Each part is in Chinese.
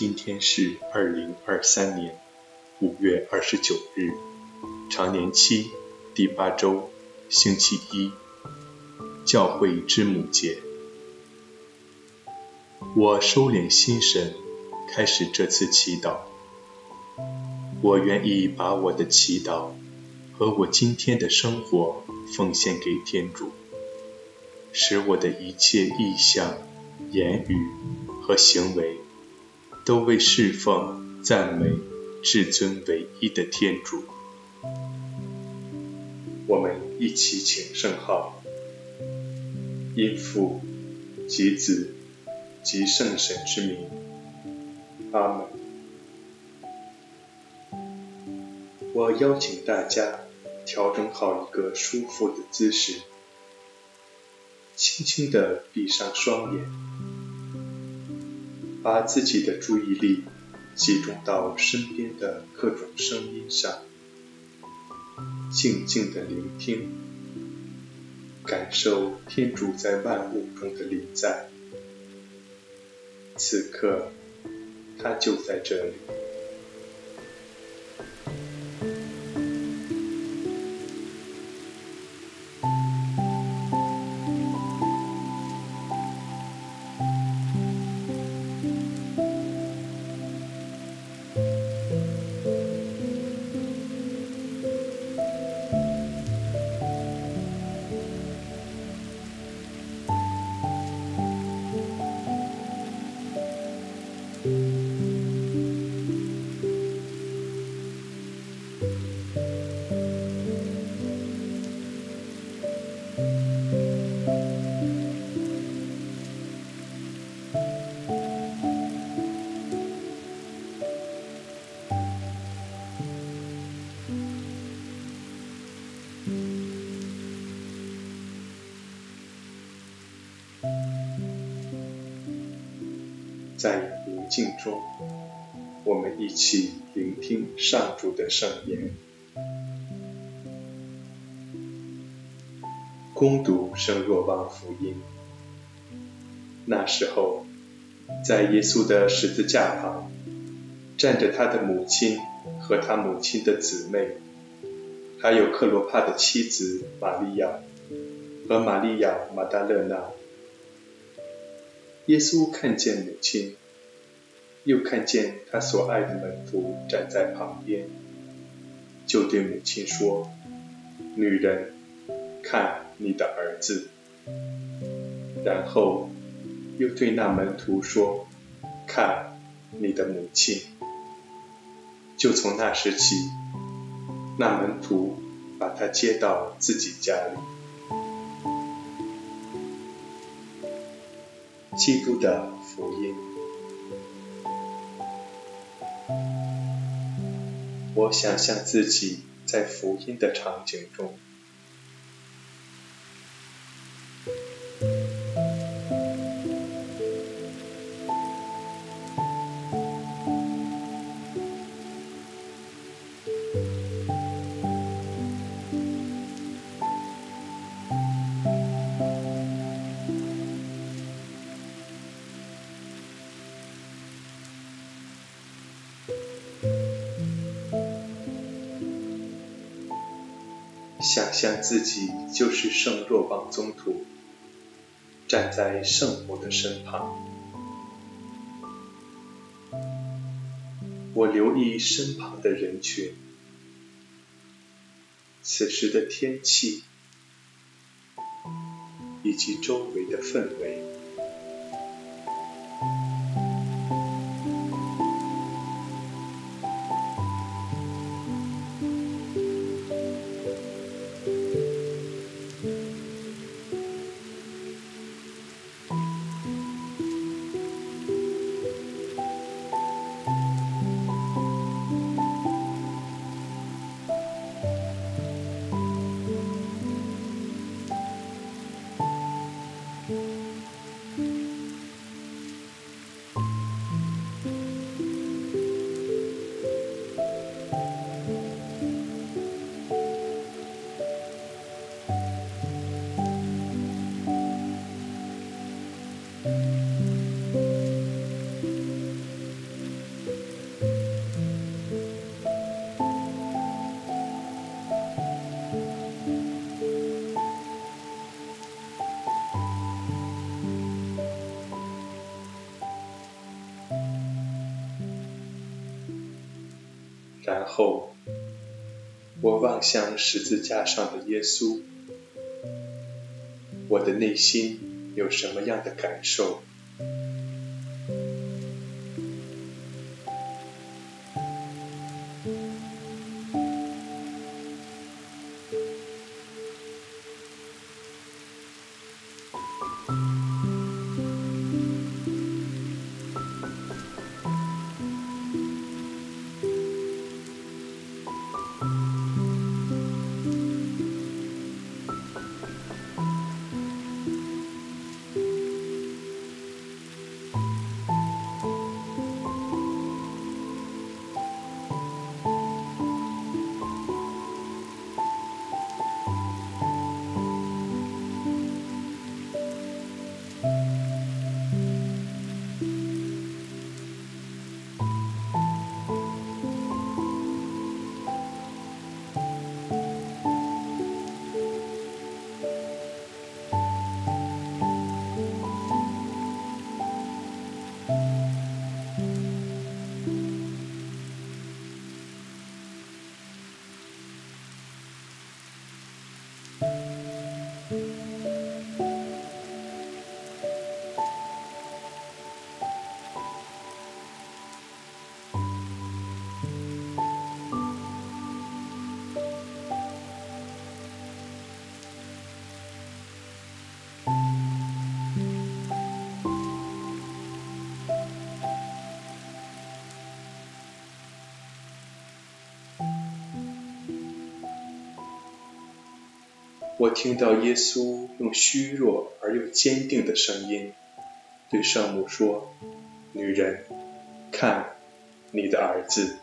今天是二零二三年五月二十九日，常年期第八周，星期一，教会之母节。我收敛心神，开始这次祈祷。我愿意把我的祈祷和我今天的生活奉献给天主，使我的一切意向、言语和行为。都为侍奉、赞美至尊唯一的天主。我们一起请圣号，因父及子及圣神之名，阿门。我邀请大家调整好一个舒服的姿势，轻轻地闭上双眼。把自己的注意力集中到身边的各种声音上，静静的聆听，感受天主在万物中的临在。此刻，他就在这里。在宁静中，我们一起聆听上主的圣言。恭读圣若望福音。那时候，在耶稣的十字架旁，站着他的母亲和他母亲的姊妹，还有克罗帕的妻子玛利亚和玛利亚玛达勒纳。耶稣看见母亲，又看见他所爱的门徒站在旁边，就对母亲说：“女人，看你的儿子。”然后又对那门徒说：“看你的母亲。”就从那时起，那门徒把她接到自己家里。基督的福音。我想象自己在福音的场景中。想象自己就是圣若望宗徒，站在圣母的身旁。我留意身旁的人群，此时的天气，以及周围的氛围。然后，我望向十字架上的耶稣，我的内心有什么样的感受？我听到耶稣用虚弱而又坚定的声音对圣母说：“女人，看，你的儿子。”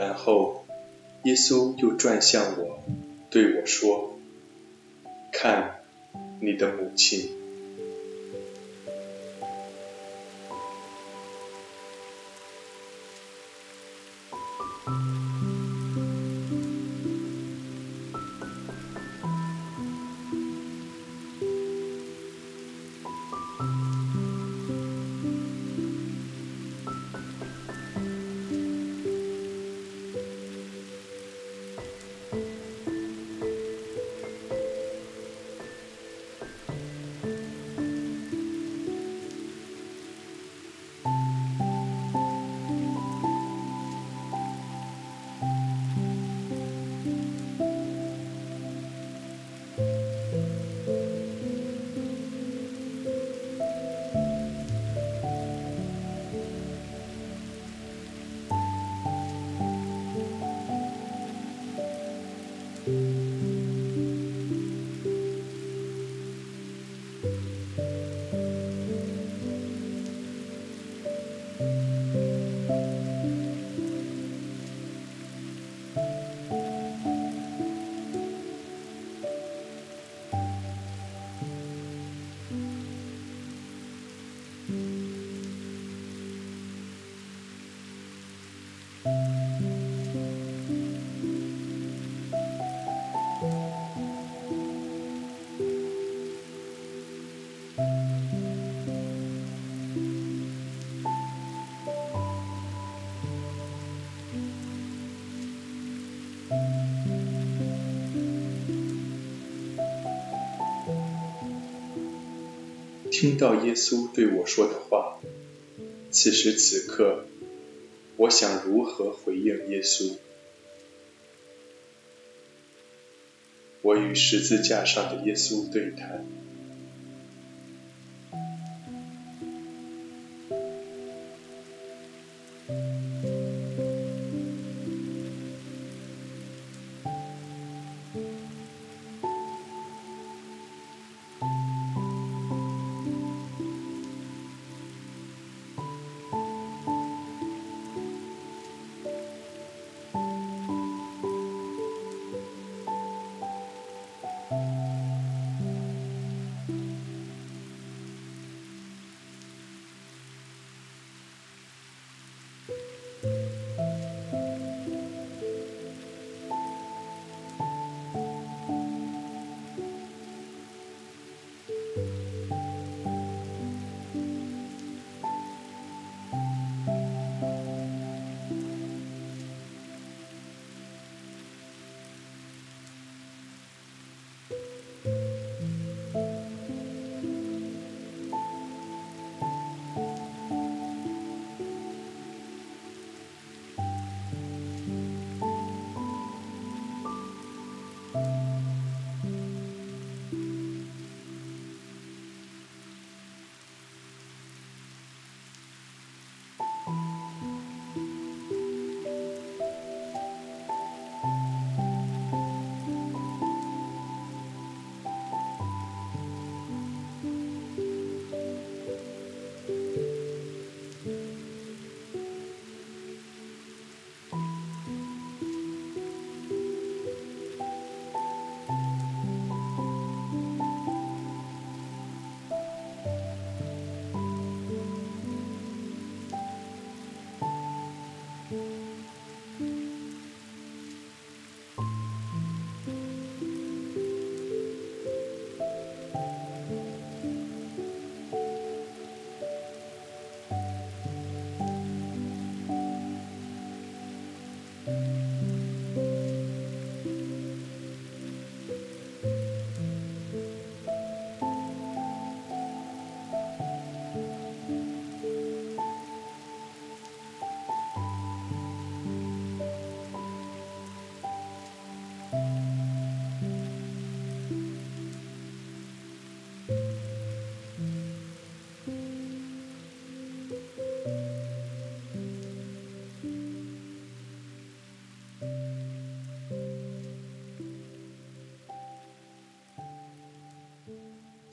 然后，耶稣又转向我，对我说：“看，你的母亲。”听到耶稣对我说的话，此时此刻，我想如何回应耶稣？我与十字架上的耶稣对谈。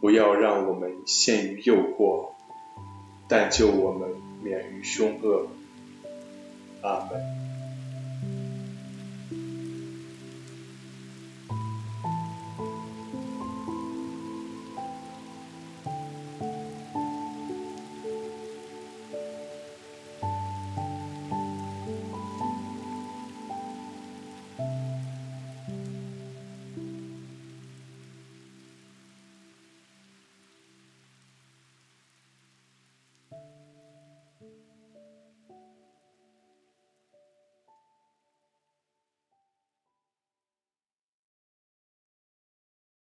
不要让我们陷于诱惑，但救我们免于凶恶。阿门。